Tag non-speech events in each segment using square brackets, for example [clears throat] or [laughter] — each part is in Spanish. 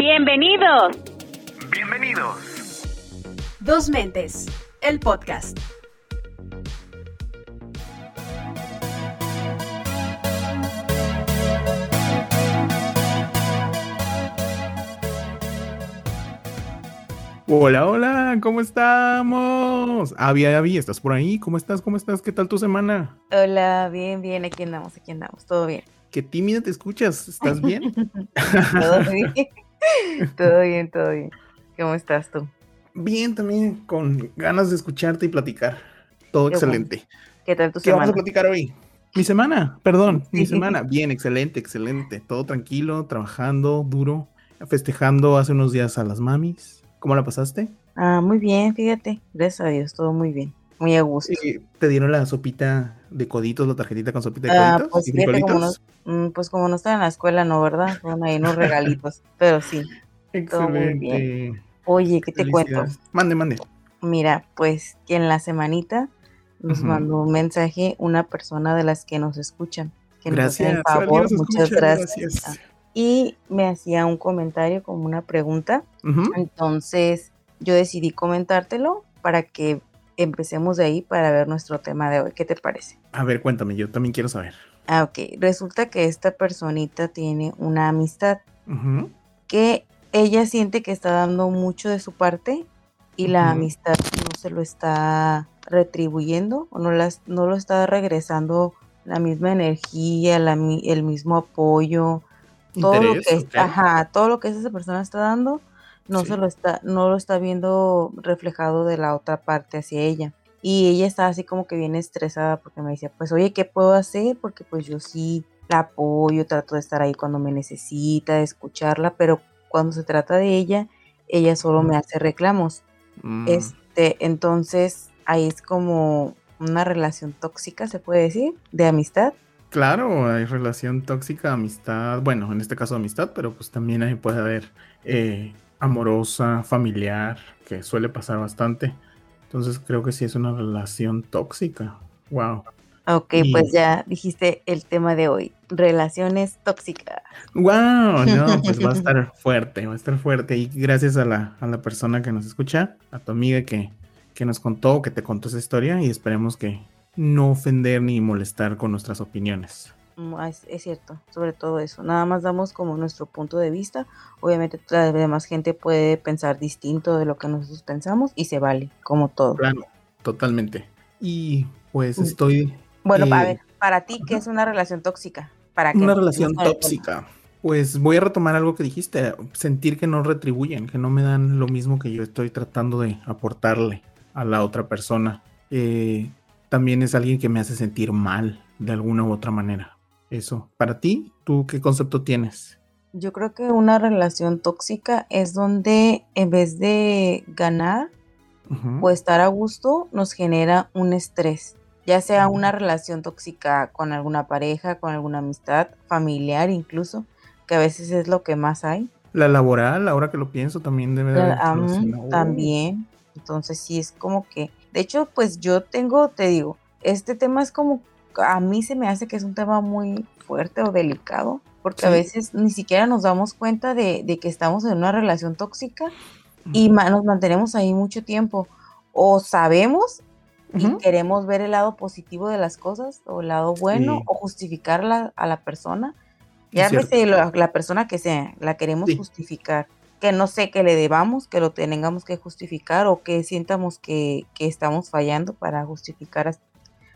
Bienvenidos. Bienvenidos. Dos Mentes, el podcast. Hola, hola, ¿cómo estamos? Avi, Avi, ¿estás por ahí? ¿Cómo estás? ¿Cómo estás? ¿Qué tal tu semana? Hola, bien, bien, aquí andamos, aquí andamos, todo bien. Qué tímida te escuchas, ¿estás bien? [laughs] todo bien, [laughs] [laughs] todo bien, todo bien. ¿Cómo estás tú? Bien, también, con ganas de escucharte y platicar. Todo excelente. ¿Qué tal tu ¿Qué semana? vamos a platicar hoy? Mi semana, perdón, mi semana. Bien, excelente, excelente. Todo tranquilo, trabajando duro, festejando hace unos días a las mamis. ¿Cómo la pasaste? Ah, muy bien, fíjate. Gracias a Dios, todo muy bien. Muy a gusto. ¿Te dieron la sopita de coditos, la tarjetita con sopita de Ah, coditos? pues y como no, mm, pues como no estaba en la escuela, no, ¿verdad? Fueron ahí unos regalitos, pero sí. todo muy Excelente. Oye, ¿qué te cuento? Mande, mande. Mira, pues que en la semanita nos mandó un mensaje una persona de las que nos escuchan. Que nos hacen Gracias. favor, muchas escucha, gracias. Ah, Y me hacía un comentario como una pregunta. Entonces yo decidí comentártelo para que empecemos de ahí para ver nuestro tema de hoy. ¿Qué te parece? A ver, cuéntame, yo también quiero saber. Ah, ok. Resulta que esta personita tiene una amistad que ella siente que está dando mucho de su parte y la amistad no se lo está retribuyendo o no, las, no lo está regresando la misma energía, la el mismo apoyo, todo lo que ok. ajá, todo lo que esa persona está dando no Sí. se lo está no lo está viendo reflejado de la otra parte hacia ella. Y ella está así como que bien estresada porque me decía, pues oye, ¿qué puedo hacer? Porque pues yo sí la apoyo, trato de estar ahí cuando me necesita, de escucharla, pero cuando se trata de ella, ella solo me Ujú. hace reclamos. Mm, Este, entonces ahí es como una relación tóxica, se puede decir, de amistad. Claro, hay relación tóxica, amistad, bueno, en este caso amistad, pero pues también ahí puede haber eh, amorosa, familiar, que suele pasar bastante. Entonces creo que sí es una relación tóxica. Wow. Ok, Y- pues ya dijiste el tema de hoy, relaciones tóxicas. Wow, no, [laughs] pues va a estar fuerte, va a estar fuerte. Y gracias a la, a la persona que nos escucha, a tu amiga que, que nos contó, que te contó esa historia, y esperemos que no ofender ni molestar con nuestras opiniones. Mm, ah, Es, es cierto, sobre todo eso. Nada más damos como nuestro punto de vista. Obviamente la demás gente puede pensar distinto de lo que nosotros pensamos y se vale, como todo. Claro, totalmente. Y pues Mm. estoy Bueno, a Eh, ver, para ti, ¿qué es una relación tóxica? ¿Para qué? una relación tóxica. Pues voy a retomar algo que dijiste, sentir que no retribuyen, que no me dan lo mismo que yo estoy tratando de aportarle a la otra persona. Eh, también es alguien que me hace sentir mal de alguna u otra manera. Eso, para ti, ¿tú qué concepto tienes? Yo creo que una relación tóxica es donde en vez de ganar o estar a gusto, nos genera un estrés. Ya sea una relación tóxica con alguna pareja, con alguna amistad, familiar incluso, que a veces es lo que más hay. La laboral, ahora que lo pienso, también debe de haber am, relación- Oh, también. Entonces sí es como que, de hecho, pues yo tengo, te digo, este tema es como, a mí se me hace que es un tema muy fuerte o delicado, porque a veces ni siquiera nos damos cuenta de, de que estamos en una relación tóxica y nos mantenemos ahí mucho tiempo. O sabemos y queremos ver el lado positivo de las cosas o el lado bueno Sí. o justificarla a la persona. Ya la, la persona que sea, la queremos Sí. justificar. Que no sé que le debamos, que lo tengamos que justificar o que sientamos que, que estamos fallando para justificar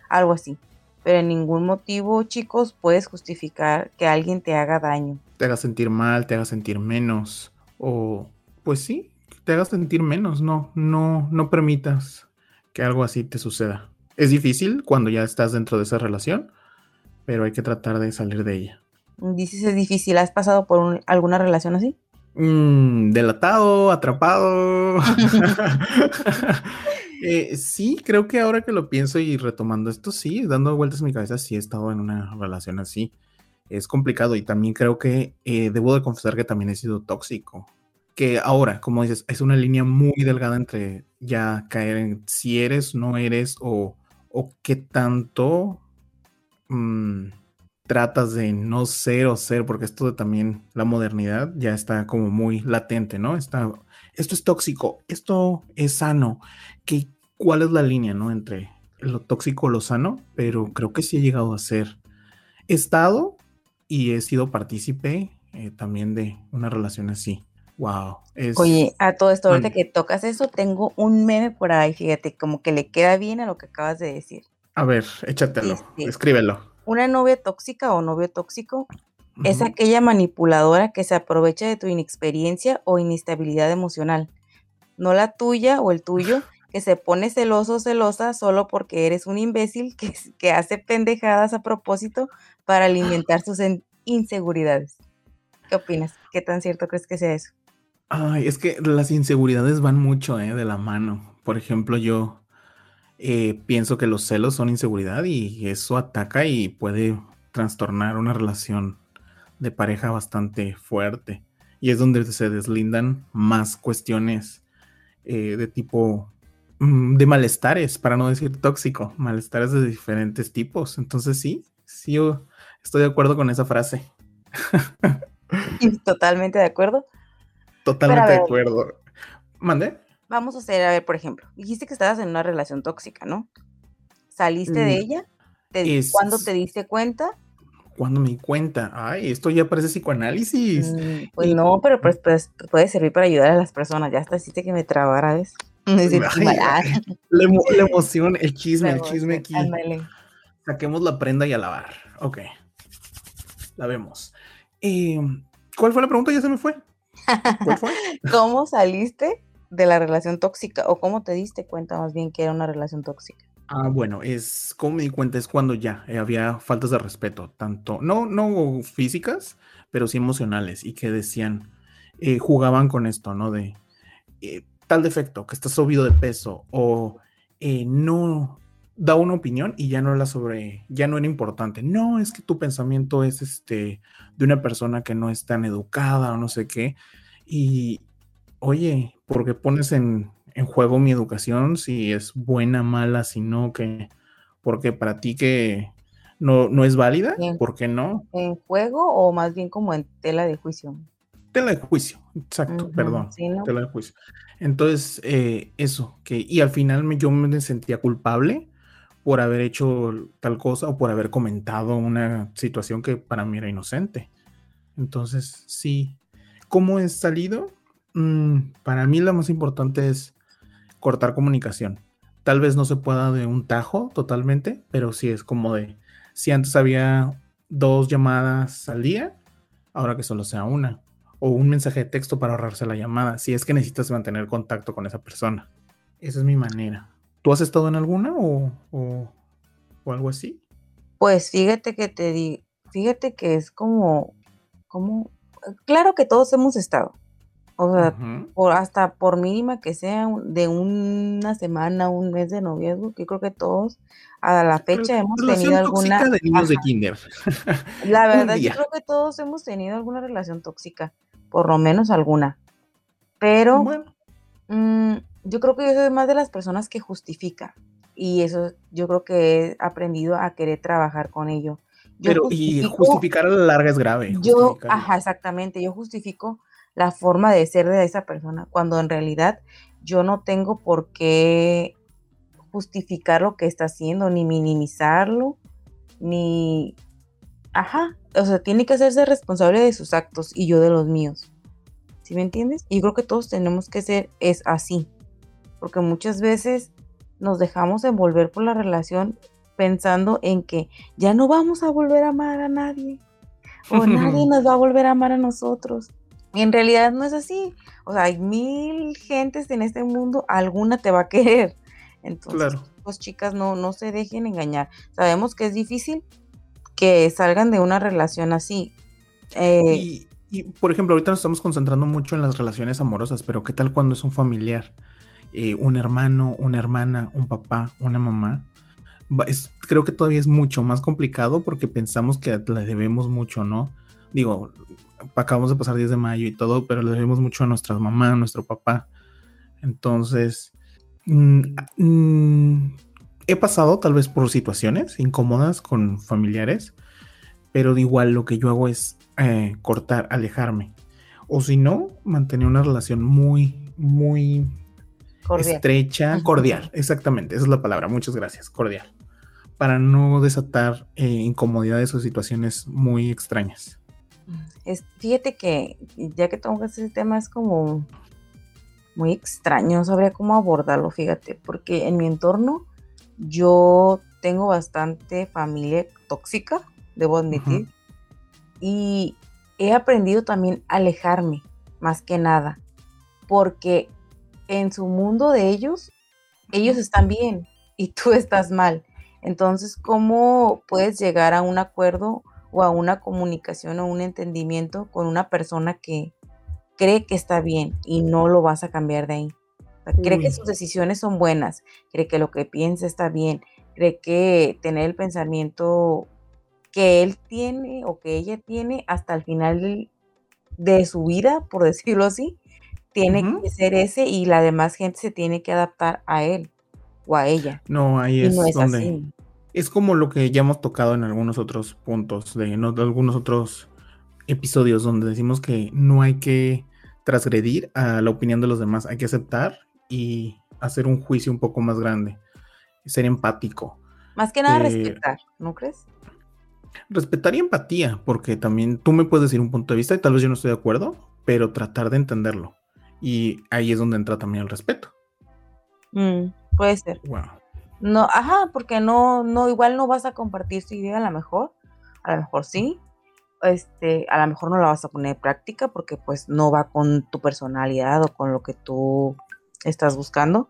algo así. Pero en ningún motivo, chicos, puedes justificar que alguien te haga daño. te haga sentir mal, te haga sentir menos, o pues sí, te haga sentir menos, no, no, no permitas que algo así te suceda. Es difícil cuando ya estás dentro de esa relación, pero hay que tratar de salir de ella. Dices es difícil, ¿has pasado por un- alguna relación así? Mm, delatado, atrapado. [laughs] [laughs] Eh, sí, creo que ahora que lo pienso y retomando esto, sí, dando vueltas en mi cabeza, sí he estado en una relación así. Es complicado y también creo que eh, debo de confesar que también he sido tóxico. Que ahora, como dices, es una línea muy delgada entre ya caer en si eres, no eres o, o qué tanto mm, tratas de no ser o ser, porque esto de también la modernidad ya está como muy latente, ¿no? Está, esto es tóxico, esto es sano. ¿Qué, ¿Cuál es la línea, ¿no? Entre lo tóxico o lo sano, pero creo que sí he llegado a ser. estado y he sido partícipe eh, también de una relación así. Wow. Oye, a todo esto, ahorita que tocas eso, tengo un meme por ahí, fíjate, como que le queda bien a lo que acabas de decir. A ver, échatelo, este, escríbelo. Una novia tóxica o novio tóxico es aquella manipuladora que se aprovecha de tu inexperiencia o inestabilidad emocional, no la tuya o el tuyo, [laughs] que se pone celoso o celosa solo porque eres un imbécil que, que hace pendejadas a propósito para [gasps] alimentar sus inseguridades. ¿Qué opinas? ¿Qué tan cierto crees que sea eso? Ay, es que las inseguridades van mucho eh, de la mano. Por ejemplo, yo eh, pienso que los celos son inseguridad y eso ataca y puede trastornar una relación de pareja bastante fuerte. Y es donde se deslindan más cuestiones eh, de tipo Mm, de malestares, para no decir tóxico, malestares de diferentes tipos. Entonces sí, sí, yo estoy de acuerdo con esa frase. [laughs] Totalmente de acuerdo. Totalmente de acuerdo. ¿Mande? Vamos a hacer, a ver, por ejemplo, dijiste que estabas en una relación tóxica, ¿no? ¿Saliste de mm, ella? ¿Cuándo te diste cuenta? ¿Cuándo me di cuenta? Ay, esto ya parece psicoanálisis. Mm, pues no, pero pues, pues, puede servir para ayudar a las personas. Ya hasta hiciste que me trabara, ¿ves? [laughs] [laughs] la, emoción, el chisme, el chisme aquí. Saquemos la prenda y a lavar. Ok. La vemos. Eh, ¿Cuál fue la pregunta? Ya se me fue. ¿Cuál fue? [laughs] ¿Cómo saliste de la relación tóxica? ¿O cómo te diste cuenta más bien que era una relación tóxica? Ah, bueno, es como me di cuenta, es cuando ya eh, había faltas de respeto, tanto, no, no físicas, pero sí emocionales, y que decían, eh, jugaban con esto, ¿no? De tal defecto, que estás subido de peso o eh, no da una opinión y ya no la sobre, ya no era importante. No, es que tu pensamiento es este de una persona que no es tan educada o no sé qué. Y oye, porque pones en, juego mi educación, si es buena, mala, si no, que, porque para ti que no, no es válida, ¿por qué no? ¿En juego o más bien como en tela de juicio? Tela de juicio, exacto, perdón. Tela de juicio. Entonces, eh, eso, que, y al final me, yo me sentía culpable por haber hecho tal cosa o por haber comentado una situación que para mí era inocente. Entonces, sí, ¿cómo he salido? Mm, para mí lo más importante es cortar comunicación. Tal vez no se pueda de un tajo totalmente, pero sí es como de, si antes había dos llamadas al día, ahora que solo sea una o un mensaje de texto para ahorrarse la llamada, si es que necesitas mantener contacto con esa persona. Esa es mi manera. ¿Tú has estado en alguna o, o, algo así? Pues fíjate que te di, fíjate que es como, como, claro que todos hemos estado. O sea, por, hasta por mínima que sea de una semana, un mes de noviazgo, que creo que todos a la fecha hemos tenido alguna. De niños de kinder. La [laughs] verdad, yo creo que todos hemos tenido alguna relación tóxica por lo menos alguna. Pero mm, yo creo que yo soy más de las personas que justifica y eso yo creo que he aprendido a querer trabajar con ello. Pero y justificar a la larga es grave. Yo, ajá, exactamente, yo justifico la forma de ser de esa persona cuando en realidad yo no tengo por qué justificar lo que está haciendo, ni minimizarlo, ni... Ajá, o sea, tiene que hacerse responsable de sus actos y yo de los míos. ¿Sí me entiendes? Y yo creo que todos tenemos que ser es así, porque muchas veces nos dejamos envolver por la relación pensando en que ya no vamos a volver a amar a nadie o [laughs] nadie nos va a volver a amar a nosotros. Y en realidad no es así. O sea, hay mil gentes en este mundo, alguna te va a querer. Entonces, pues chicas, no, no se dejen engañar. Sabemos que es difícil, que salgan de una relación así. Eh, y, por ejemplo, ahorita nos estamos concentrando mucho en las relaciones amorosas, pero ¿qué tal cuando es un familiar? Eh, un hermano, una hermana, un papá, una mamá. creo que todavía es mucho más complicado porque pensamos que le debemos mucho, ¿no? Digo, acabamos de pasar 10 de mayo y todo, pero le debemos mucho a nuestra mamá, a nuestro papá. Entonces, mm, mm, he pasado tal vez por situaciones incómodas con familiares, pero de igual lo que yo hago es eh, cortar, alejarme. O si no, mantener una relación muy, muy estrecha, cordial, exactamente, esa es la palabra, muchas gracias, cordial, para no desatar eh, incomodidades o situaciones muy extrañas. Es, fíjate que ya que tengo ese tema es como muy extraño, no sabría cómo abordarlo, fíjate, porque en mi entorno yo tengo bastante familia tóxica, debo admitir, y he aprendido también a alejarme, más que nada, porque en su mundo de ellos, ellos están bien y tú [laughs] estás mal. Entonces, ¿cómo puedes llegar a un acuerdo o a una comunicación o un entendimiento con una persona que cree que está bien y no lo vas a cambiar de ahí? cree que sus decisiones son buenas, cree que lo que piensa está bien, cree que tener el pensamiento que él tiene o que ella tiene hasta el final de su vida, por [laughs] decirlo así, tiene que ser ese y la demás gente se tiene que adaptar a él o a ella. No, ahí es, donde es como lo que ya hemos tocado en algunos otros puntos de, de algunos otros episodios donde decimos que no hay que transgredir a la opinión de los demás, hay que aceptar y hacer un juicio un poco más grande, ser empático. Más que nada eh, respetar, ¿no crees? Respetar y empatía, porque también tú me puedes decir un punto de vista y tal vez yo no estoy de acuerdo, pero tratar de entenderlo. Y ahí es donde entra también el respeto. Mm, puede ser. No, ajá, porque no, no, igual no vas a compartir su idea a lo mejor, a lo mejor sí, este, a lo mejor no la vas a poner en práctica porque pues no va con tu personalidad o con lo que tú estás buscando.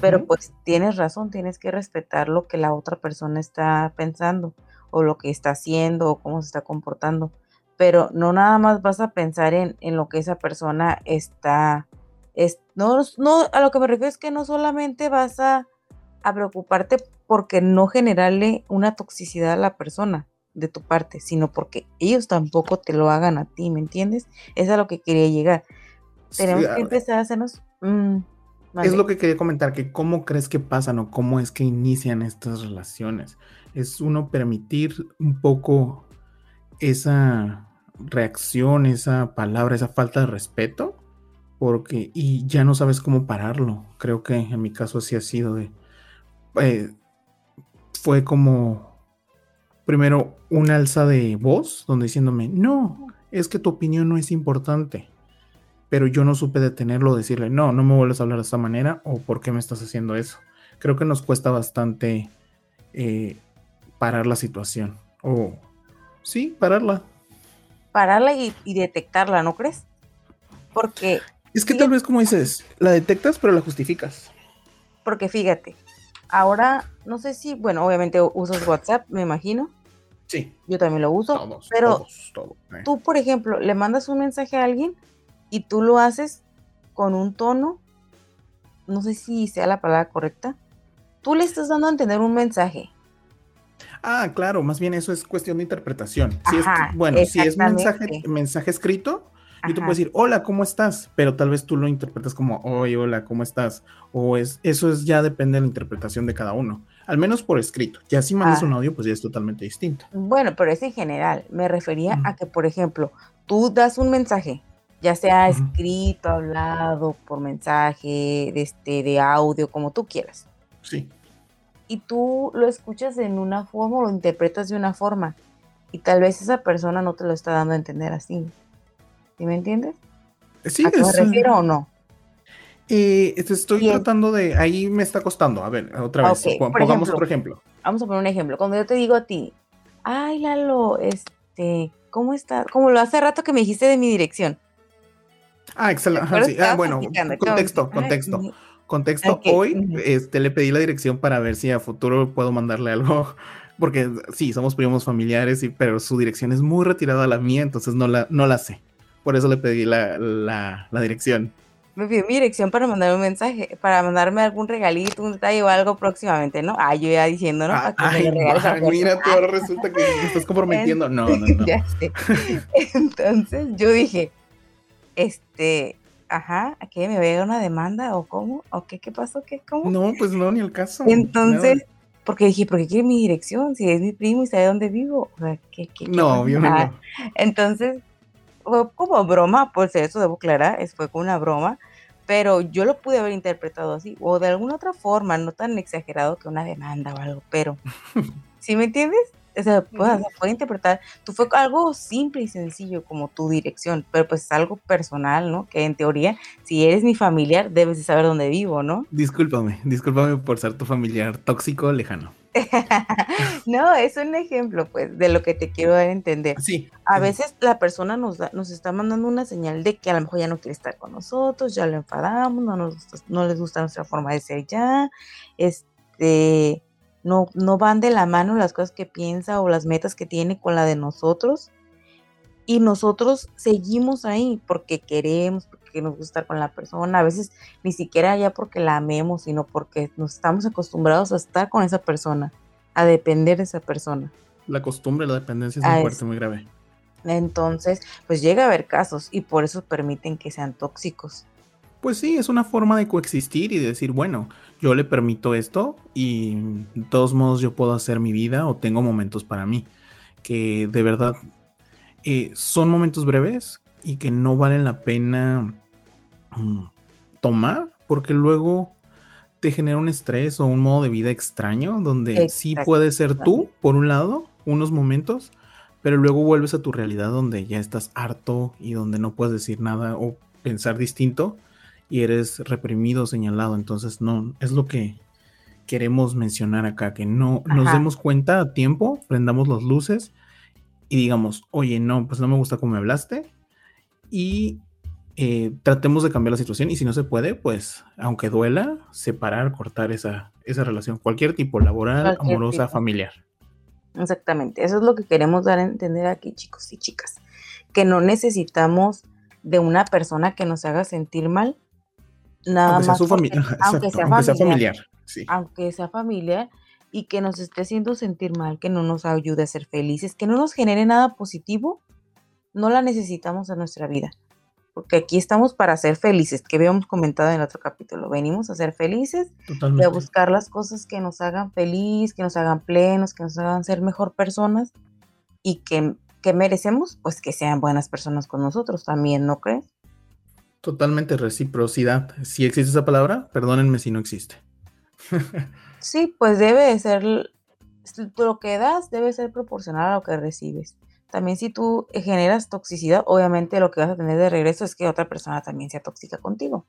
Pero pues tienes razón, tienes que respetar lo que la otra persona está pensando o lo que está haciendo o cómo se está comportando. Pero no nada más vas a pensar en, lo que esa persona está... Es, no, no, a lo que me refiero es que no solamente vas a, a preocuparte porque no generarle una toxicidad a la persona de tu parte, sino porque ellos tampoco te lo hagan a ti, ¿me entiendes? Es a lo que quería llegar. Tenemos que empezar a hacernos... Mm, es lo que quería comentar, que cómo crees que pasan o cómo es que inician estas relaciones. Es uno permitir un poco esa reacción, esa palabra, esa falta de respeto, porque y ya no sabes cómo pararlo. Creo que en mi caso así ha sido de eh, fue como primero un alza de voz donde diciéndome, "No, es que tu opinión no es importante." pero yo no supe detenerlo, decirle, no, no me vuelves a hablar de esta manera o por qué me estás haciendo eso. Creo que nos cuesta bastante eh, parar la situación. O sí, pararla. Pararla y, detectarla, ¿no crees? Porque... Es que tal vez como dices, la detectas pero la justificas. Porque fíjate, ahora no sé si, bueno, obviamente usas WhatsApp, me imagino. Sí. Yo también lo uso. pero eh. tú, por ejemplo, le mandas un mensaje a alguien y tú lo haces con un tono, no sé si sea la palabra correcta, tú le estás dando a entender un mensaje. Ah, claro, más bien eso es cuestión de interpretación. Si es, bueno, si es mensaje, mensaje escrito, yo te puedo decir, hola, ¿cómo estás? Pero tal vez tú lo interpretas como, oye, hola, ¿cómo estás? O es, eso es ya depende de la interpretación de cada uno, al menos por escrito. Ya si mandas ah. un audio, pues ya es totalmente distinto. Bueno, pero es en general. Me refería a que, por ejemplo, tú das un mensaje ya sea escrito, hablado, por mensaje, de, este, de audio, como tú quieras. Sí. Y tú lo escuchas en una forma o lo interpretas de una forma. Y tal vez esa persona no te lo está dando a entender así. ¿Sí me entiendes? Sí, ¿A qué me refiero o no? Eh, estoy tratando de. Ahí me está costando. A ver, otra vez. Pongamos otro ejemplo. Vamos a poner un ejemplo. Cuando yo te digo a ti, ay, Lalo, este, ¿cómo estás? Como lo hace rato que me dijiste de mi dirección. Ah, excelente. Ah, bueno, contexto, contexto. Contexto, hoy este, le pedí la dirección para ver si a futuro puedo mandarle algo, [laughs] porque sí, somos primos familiares, y, pero su dirección es muy retirada a la mía, entonces no la, no la sé. Por eso le pedí la, la, la dirección. Me pidió mi dirección para mandarme un mensaje, para mandarme algún regalito, un detalle o algo próximamente, ¿no? Ah, yo ya diciendo, ¿no? Ah, ay, mira, tú ahora resulta que me estás comprometiendo. No, no, [laughs] no. ya sé. Entonces yo dije, este, ajá, ¿a me veo una demanda o cómo? ¿O qué, qué pasó? ¿Qué, cómo? No, pues no, ni el caso. Entonces, porque dije, ¿por qué quiere mi dirección? Si es mi primo y sabe dónde vivo. O sea, ¿qué, qué, no, obviamente no. Entonces, fue como broma, pues eso debo aclarar, fue como una broma, pero yo lo pude haber interpretado así, o de alguna otra forma, no tan exagerado que una demanda o algo, pero, [laughs] ¿sí me entiendes? O sea, puede, interpretar, tú fue algo simple y sencillo como tu dirección, pero pues es algo personal, ¿no? Que en teoría, si eres mi familiar, debes de saber dónde vivo, ¿no? Discúlpame, discúlpame por ser tu familiar tóxico lejano. [laughs] no, es un ejemplo, pues, de lo que te quiero dar a entender. Sí. A veces la persona nos, nos está mandando una señal de que a lo mejor ya no quiere estar con nosotros, ya lo enfadamos, no, nos, no les gusta nuestra forma de ser ya, este, no, no van de la mano las cosas que piensa o las metas que tiene con la de nosotros. Y nosotros seguimos ahí porque queremos, porque nos gusta estar con la persona, a veces ni siquiera ya porque la amemos, sino porque nos estamos acostumbrados a estar con esa persona, a depender de esa persona. La costumbre, la dependencia es muy fuerte, muy grave. Entonces, pues llega a haber casos y por eso permiten que sean tóxicos. Pues sí, es una forma de coexistir y de decir, bueno, yo le permito esto y de todos modos yo puedo hacer mi vida o tengo momentos para mí, que de verdad eh, son momentos breves y que no valen la pena mm, tomar porque luego te genera un estrés o un modo de vida extraño donde sí puedes ser tú, por un lado, unos momentos, pero luego vuelves a tu realidad donde ya estás harto y donde no puedes decir nada o pensar distinto y eres reprimido, señalado. Entonces, no, es lo que queremos mencionar acá, que no nos demos cuenta a tiempo, prendamos las luces y digamos, oye, no, pues no me gusta cómo me hablaste y eh, tratemos de cambiar la situación y si no se puede, pues aunque duela, separar, cortar esa, esa relación, cualquier tipo, laboral, amorosa, familiar. Exactamente, eso es lo que queremos dar a entender aquí, chicos y chicas, que no necesitamos de una persona que nos haga sentir mal nada aunque más. [laughs] Sea aunque, sea, familiar, Aunque sea familiar y que nos esté haciendo sentir mal, que no nos ayude a ser felices, que no nos genere nada positivo, no la necesitamos en nuestra vida. Porque aquí estamos para ser felices, que habíamos comentado en el otro capítulo. Venimos a ser felices y a buscar las cosas que nos hagan feliz, que nos hagan plenos, que nos hagan ser mejor personas y que, que merecemos, pues que sean buenas personas con nosotros también, ¿no crees? Totalmente reciprocidad. Si existe esa palabra, perdónenme si no existe. [laughs] sí, pues debe ser, lo que das debe ser proporcional a lo que recibes. También si tú generas toxicidad, obviamente lo que vas a tener de regreso es que otra persona también sea tóxica contigo.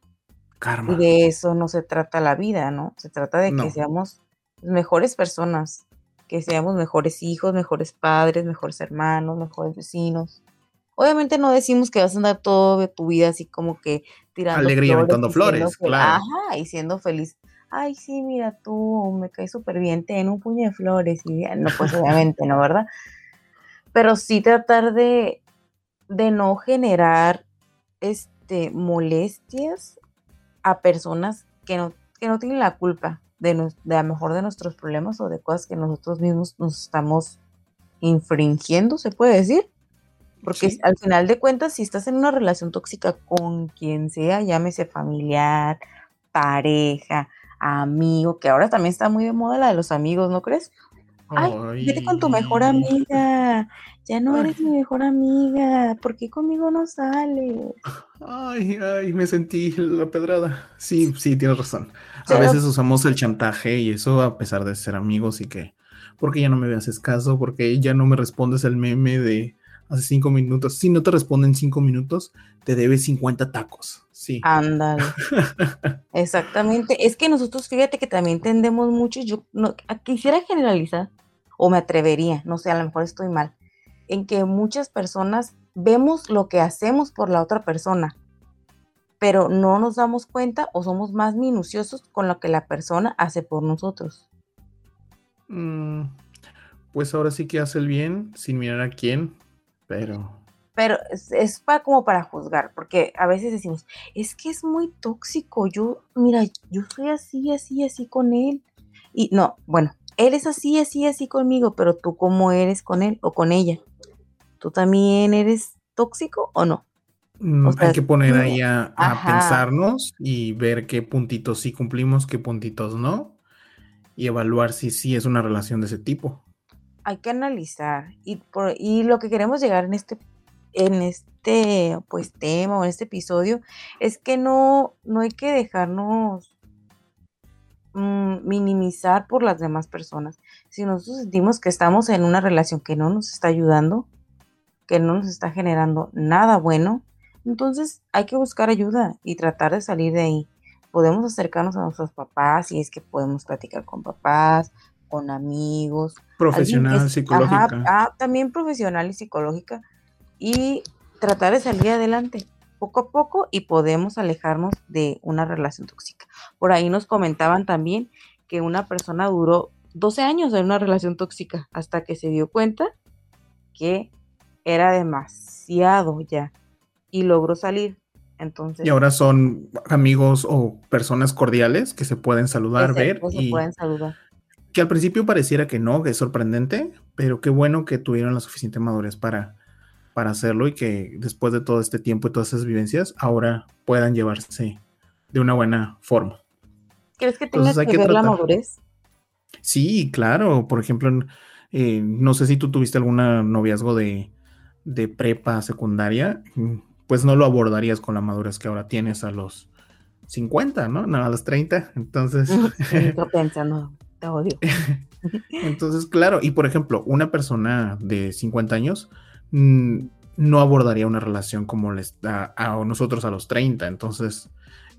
Karma. Y de eso no se trata la vida, ¿no? Se trata de que seamos mejores personas, que seamos mejores hijos, mejores padres, mejores hermanos, mejores vecinos. Obviamente no decimos que vas a andar toda tu vida así como que tirando Alegre y aventando flores, claro. Ajá, y siendo feliz. Ay, sí, mira tú, me caes súper bien, ten un puño de flores. Y no, pues obviamente no, ¿verdad? Pero sí tratar de, de no generar este, molestias a personas que no, que no tienen la culpa de, de a lo mejor de nuestros problemas o de cosas que nosotros mismos nos estamos infringiendo, se puede decir. Porque al final de cuentas, si estás en una relación tóxica con quien sea, llámese familiar, pareja, amigo, que ahora también está muy de moda la de los amigos, ¿no crees? Ay, vete con tu mejor amiga. Ya no eres mi mejor amiga. ¿Por qué conmigo no sales? Ay, ay, me sentí la pedrada. Sí, sí, tienes razón. A veces usamos el chantaje y eso a pesar de ser amigos y que, porque ya no me haces caso, porque ya no me respondes el meme de hace cinco minutos. Si no te responden cinco minutos, te debe 50 tacos. Sí. Ándale. [laughs] Exactamente. Es que nosotros, fíjate que también tendemos mucho, yo no, quisiera generalizar, o me atrevería, no sé, a lo mejor estoy mal, en que muchas personas vemos lo que hacemos por la otra persona, pero no nos damos cuenta o somos más minuciosos con lo que la persona hace por nosotros. Mm, pues ahora sí que hace el bien sin mirar a quién, pero... Pero es, para, como para juzgar, porque a veces decimos, es que es muy tóxico, yo, mira, yo soy así, así, así con él. Y no, bueno, él es así, así, así conmigo, pero tú cómo eres con él o con ella. ¿Tú también eres tóxico o no? Mm, hay que poner ahí a, a pensarnos y ver qué puntitos sí cumplimos, qué puntitos no. y evaluar si sí es una relación de ese tipo. Hay que analizar y, por, lo que queremos llegar en este en este pues tema o en este episodio es que no, no hay que dejarnos mm, minimizar por las demás personas. Si nosotros sentimos que estamos en una relación que no nos está ayudando, que no nos está generando nada bueno, entonces hay que buscar ayuda y tratar de salir de ahí. Podemos acercarnos a nuestros papás si es que podemos platicar con papás, con amigos. Profesional, psicológica. ah, también profesional y psicológica. Y tratar de salir adelante poco a poco y podemos alejarnos de una relación tóxica. Por ahí nos comentaban también que una persona duró 12 años en una relación tóxica hasta que se dio cuenta que era demasiado ya y logró salir. Entonces, y ahora son amigos o personas cordiales que se pueden saludar, ver. y pueden saludar. Que al principio pareciera que no, que es sorprendente, pero qué bueno que tuvieron la suficiente madurez para, para hacerlo y que después de todo este tiempo y todas esas vivencias, ahora puedan llevarse de una buena forma. ¿Crees que tengas que, ver la madurez? Sí, claro. Por ejemplo, eh, no sé si tú tuviste algún noviazgo de, de prepa secundaria pues no lo abordarías con la madurez que ahora tienes a los 50, ¿no? No, a los 30. Entonces. [laughs] Estoy [laughs] pensando, te odio. [laughs] Entonces, claro, y por ejemplo, una persona de 50 años mm, no abordaría una relación como les da a nosotros a los 30. Entonces,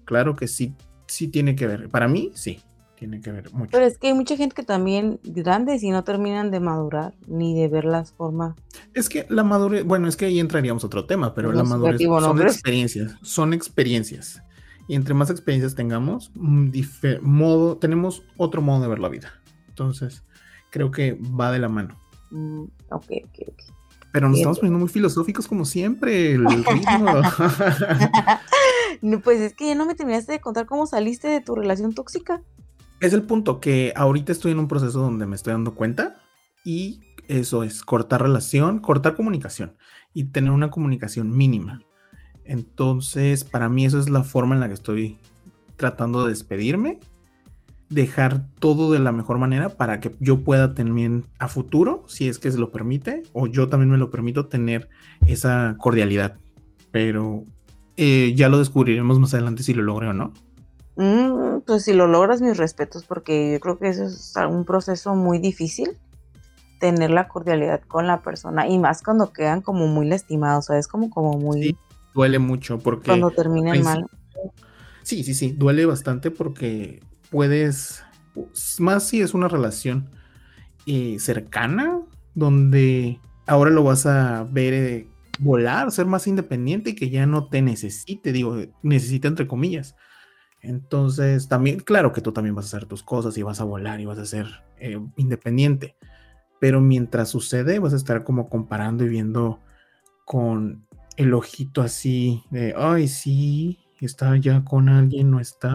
claro que sí, sí tiene que ver. Para mí, sí tiene que ver mucho. Pero es que hay mucha gente que también grandes y no terminan de madurar ni de ver las formas. Es que la madurez, bueno, es que ahí entraríamos a otro tema, pero la madurez son experiencias, son experiencias. Y entre más experiencias tengamos, modo, tenemos otro modo de ver la vida. Entonces, creo que va de la mano. Mm, ok, ok, ok. Pero nos estamos poniendo muy filosóficos como siempre. El [laughs] pues es que ya no me terminaste de contar cómo saliste de tu relación tóxica es el punto que ahorita estoy en un proceso donde me estoy dando cuenta y eso es cortar relación, cortar comunicación y tener una comunicación mínima. Entonces, para mí eso es la forma en la que estoy tratando de despedirme, dejar todo de la mejor manera para que yo pueda también a futuro, si es que se lo permite, o yo también me lo permito, tener esa cordialidad. Pero eh, ya lo descubriremos más adelante si lo logro o no. Mm, pues si lo logras, mis respetos, porque yo creo que eso es un proceso muy difícil, tener la cordialidad con la persona, y más cuando quedan como muy lastimados, ¿sabes? Como, como muy... duele mucho porque... Cuando terminan mal. Sí, sí, sí, duele bastante porque puedes, más si es una relación eh, cercana, donde ahora lo vas a ver eh, volar, ser más independiente y que ya no te necesite, digo, necesita entre comillas entonces, también, claro que tú también vas a hacer tus cosas y vas a volar y vas a ser eh, independiente, pero mientras sucede vas a estar como comparando y viendo con el ojito así de, ay, sí, está ya con alguien, no está,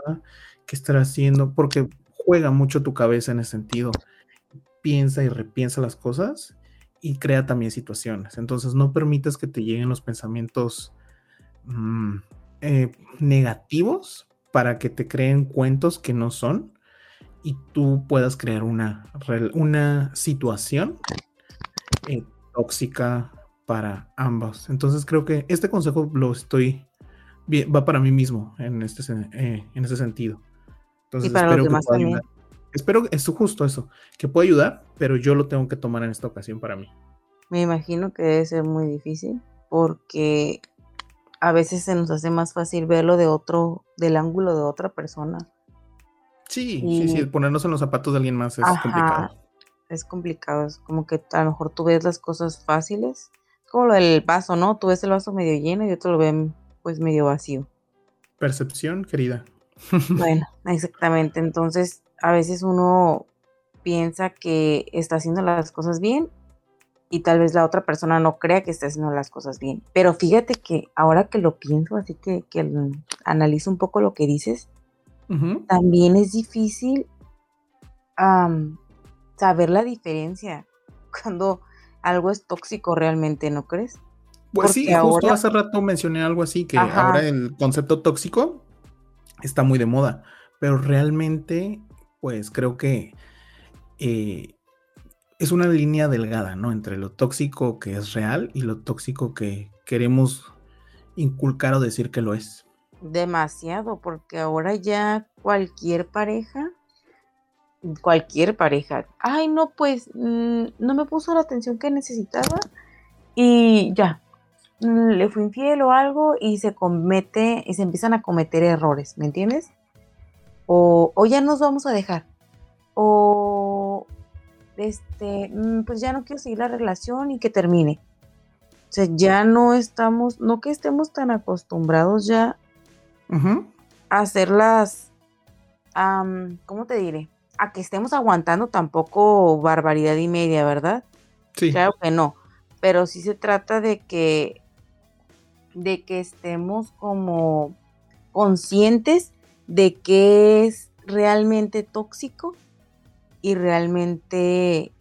¿qué estará haciendo? Porque juega mucho tu cabeza en ese sentido. Piensa y repiensa las cosas y crea también situaciones. Entonces, no permitas que te lleguen los pensamientos mm, eh, negativos para que te creen cuentos que no son y tú puedas crear una, una situación eh, tóxica para ambos. Entonces creo que este consejo lo estoy, va para mí mismo en este, eh, en ese sentido. Entonces y para espero los demás que también. Espero que es justo eso, que pueda ayudar, pero yo lo tengo que tomar en esta ocasión para mí. Me imagino que debe ser muy difícil porque a veces se nos hace más fácil verlo de otro, del ángulo de otra persona. Sí, sí, sí, ponernos en los zapatos de alguien más es complicado. Es complicado, es como que a lo mejor tú ves las cosas fáciles, como lo del vaso, ¿no? Tú ves el vaso medio lleno y otro lo ven pues medio vacío. Percepción, querida. [laughs] Bueno, exactamente. Entonces, a veces uno piensa que está haciendo las cosas bien y tal vez la otra persona no crea que está haciendo las cosas bien. Pero fíjate que ahora que lo pienso, así que, que analizo un poco lo que dices, también es difícil saber la diferencia [laughs] cuando algo es tóxico realmente, ¿no crees? Pues sí, justo hace rato mencioné algo así, que ahora el concepto tóxico está muy de moda, pero realmente, pues creo que eh, es una línea delgada, ¿no? Entre lo tóxico que es real y lo tóxico que queremos inculcar o decir que lo es. Demasiado, porque ahora ya cualquier pareja, cualquier pareja, ay, no, pues mm, no me puso la atención que necesitaba y ya, mm, le fui infiel o algo y se comete y se empiezan a cometer errores, ¿me entiendes? O, o ya nos vamos a dejar, o este, mm, pues ya no quiero seguir la relación y que termine. O sea, ya no estamos, no que estemos tan acostumbrados ya a hacerlas, ¿cómo te diré? A que estemos aguantando tampoco barbaridad y media, ¿verdad? Sí. Claro que no, pero sí se trata de que, de que estemos como conscientes de qué es realmente tóxico y realmente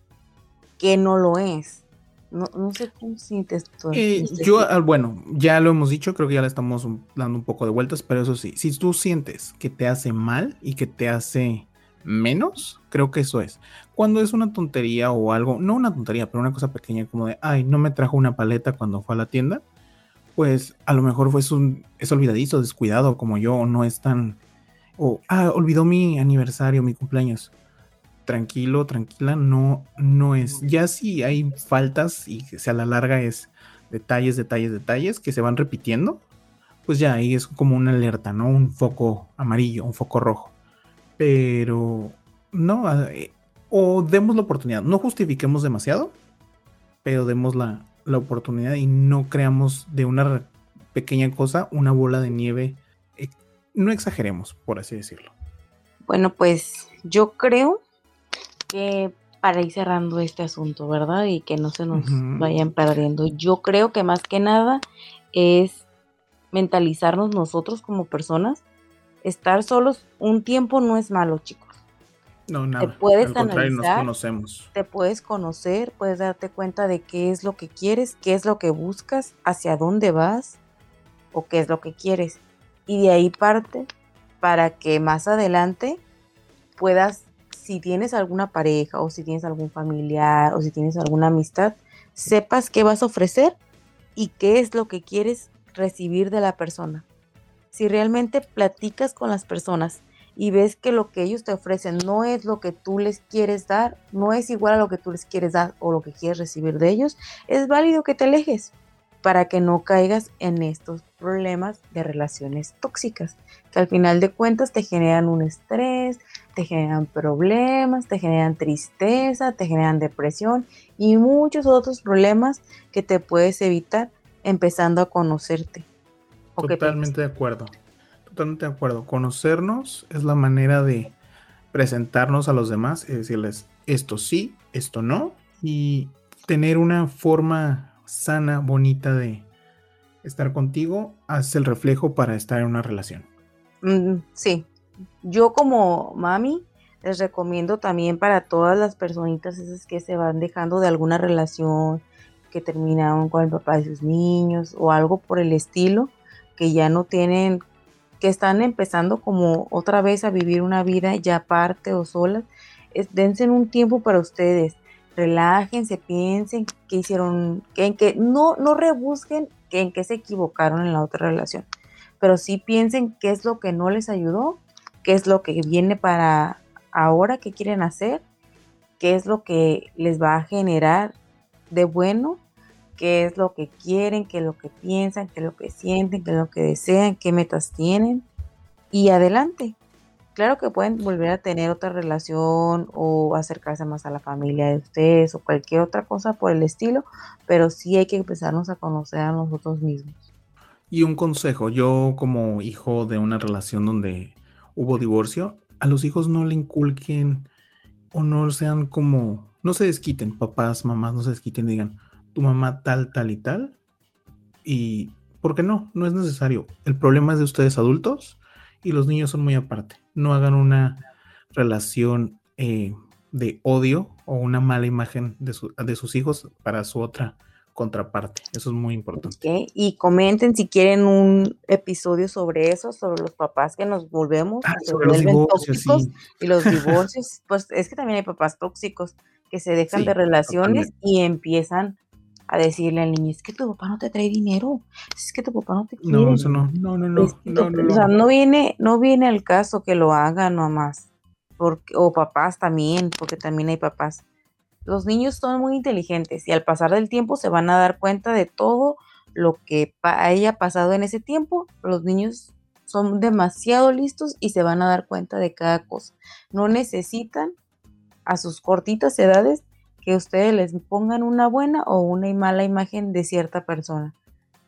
que no lo es. No, sé cómo sientes tú. Eh, yo, ah, bueno, ya lo hemos dicho, creo que ya le estamos dando un poco de vueltas, pero eso sí, si tú sientes que te hace mal y que te hace menos, creo que eso es. Cuando es una tontería o algo, no una tontería, pero una cosa pequeña como de, ay, no me trajo una paleta cuando fue a la tienda, pues a lo mejor fue un, es olvidadizo, descuidado como yo, o no es tan, o, ah, olvidó mi aniversario, mi cumpleaños tranquilo, tranquila, no, no es. Ya si hay faltas y se a la larga es detalles, detalles, detalles que se van repitiendo, pues ya ahí es como una alerta, ¿no? Un foco amarillo, un foco rojo. Pero no, eh, o demos la oportunidad, no justifiquemos demasiado, pero demos la, la oportunidad y no creamos de una pequeña cosa una bola de nieve. Eh, no exageremos, por así decirlo. Bueno, pues yo creo que para ir cerrando este asunto, ¿verdad? Y que no se nos vayan perdiendo. Yo creo que más que nada es mentalizarnos nosotros como personas. Estar solos un tiempo no es malo, chicos. No, nada. Te puedes analizar, conocemos. te puedes conocer, puedes darte cuenta de qué es lo que quieres, qué es lo que buscas, hacia dónde vas o qué es lo que quieres. Y de ahí parte para que más adelante puedas si tienes alguna pareja o si tienes algún familiar o si tienes alguna amistad, sepas qué vas a ofrecer y qué es lo que quieres recibir de la persona. Si realmente platicas con las personas y ves que lo que ellos te ofrecen no es lo que tú les quieres dar, no es igual a lo que tú les quieres dar o lo que quieres recibir de ellos, es válido que te alejes para que no caigas en estos problemas de relaciones tóxicas, que al final de cuentas te generan un estrés, te generan problemas, te generan tristeza, te generan depresión y muchos otros problemas que te puedes evitar empezando a conocerte. Totalmente de acuerdo. Totalmente de acuerdo. Conocernos es la manera de presentarnos a los demás y decirles esto sí, esto no y tener una forma sana, bonita de estar contigo hace el reflejo para estar en una relación. Mm, sí, yo como mami les recomiendo también para todas las personitas esas que se van dejando de alguna relación, que terminaron con el papá de sus niños o algo por el estilo, que ya no tienen, que están empezando como otra vez a vivir una vida ya aparte o solas, dense un tiempo para ustedes, relájense, piensen que hicieron, que que no, no rebusquen que en qué se equivocaron en la otra relación, pero sí piensen qué es lo que no les ayudó qué es lo que viene para ahora, qué quieren hacer, qué es lo que les va a generar de bueno, qué es lo que quieren, qué es lo que piensan, qué es lo que sienten, qué es lo que desean, qué metas tienen y adelante. Claro que pueden volver a tener otra relación o acercarse más a la familia de ustedes o cualquier otra cosa por el estilo, pero sí hay que empezarnos a conocer a nosotros mismos. Y un consejo, yo como hijo de una relación donde hubo divorcio, a los hijos no le inculquen o no sean como, no se desquiten, papás, mamás, no se desquiten, digan, tu mamá tal, tal y tal. Y, ¿por qué no? No es necesario. El problema es de ustedes adultos y los niños son muy aparte. No hagan una relación eh, de odio o una mala imagen de, de sus hijos para su otra contraparte. Eso es muy importante. Y comenten si quieren un episodio sobre eso, sobre los papás que nos volvemos, ah, sobre los divorcios, y los divorcios. pues es que también hay papás tóxicos que se dejan de relaciones y empiezan a decirle al niño, es que tu papá no te trae dinero, es que tu papá no te quiere. No, eso no, no, no, no. O sea, no viene, no viene al caso que lo hagan nomás, porque, o papás también, porque también hay papás. Los niños son muy inteligentes y al pasar del tiempo se van a dar cuenta de todo lo que haya pasado en ese tiempo. Los niños son demasiado listos y se van a dar cuenta de cada cosa. No necesitan a sus cortitas edades que ustedes les pongan una buena o una mala imagen de cierta persona.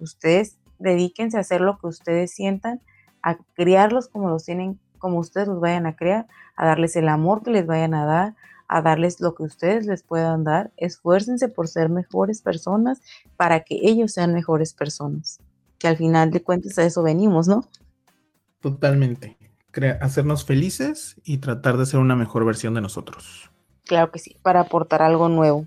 Ustedes dedíquense a hacer lo que ustedes sientan, a criarlos como los tienen, como ustedes los vayan a crear, a darles el amor que les vayan a dar, a darles lo que ustedes les puedan dar. Esfuércense por ser mejores personas para que ellos sean mejores personas. Que al final de cuentas a eso venimos, ¿no? Totalmente. hacernos felices y tratar de ser una mejor versión de nosotros. Claro que sí, para aportar algo nuevo.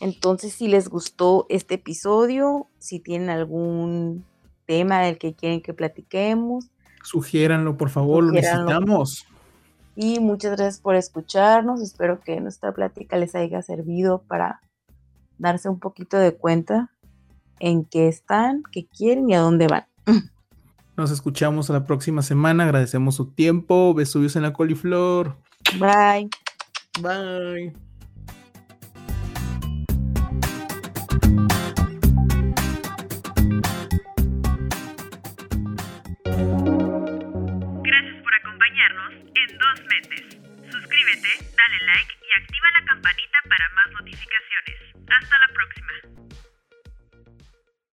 Entonces, si les gustó este episodio, si tienen algún tema del que quieren que platiquemos, sugiéranlo, por favor, lo necesitamos. Y muchas gracias por escucharnos. Espero que nuestra plática les haya servido para darse un poquito de cuenta en qué están, qué quieren y a dónde van. [clears throat] Nos escuchamos la próxima semana. Agradecemos su tiempo. Besos en la coliflor. Bye. Bye. Gracias por acompañarnos en Dos Metes. Suscríbete, dale like y activa la campanita para más notificaciones. Hasta la próxima.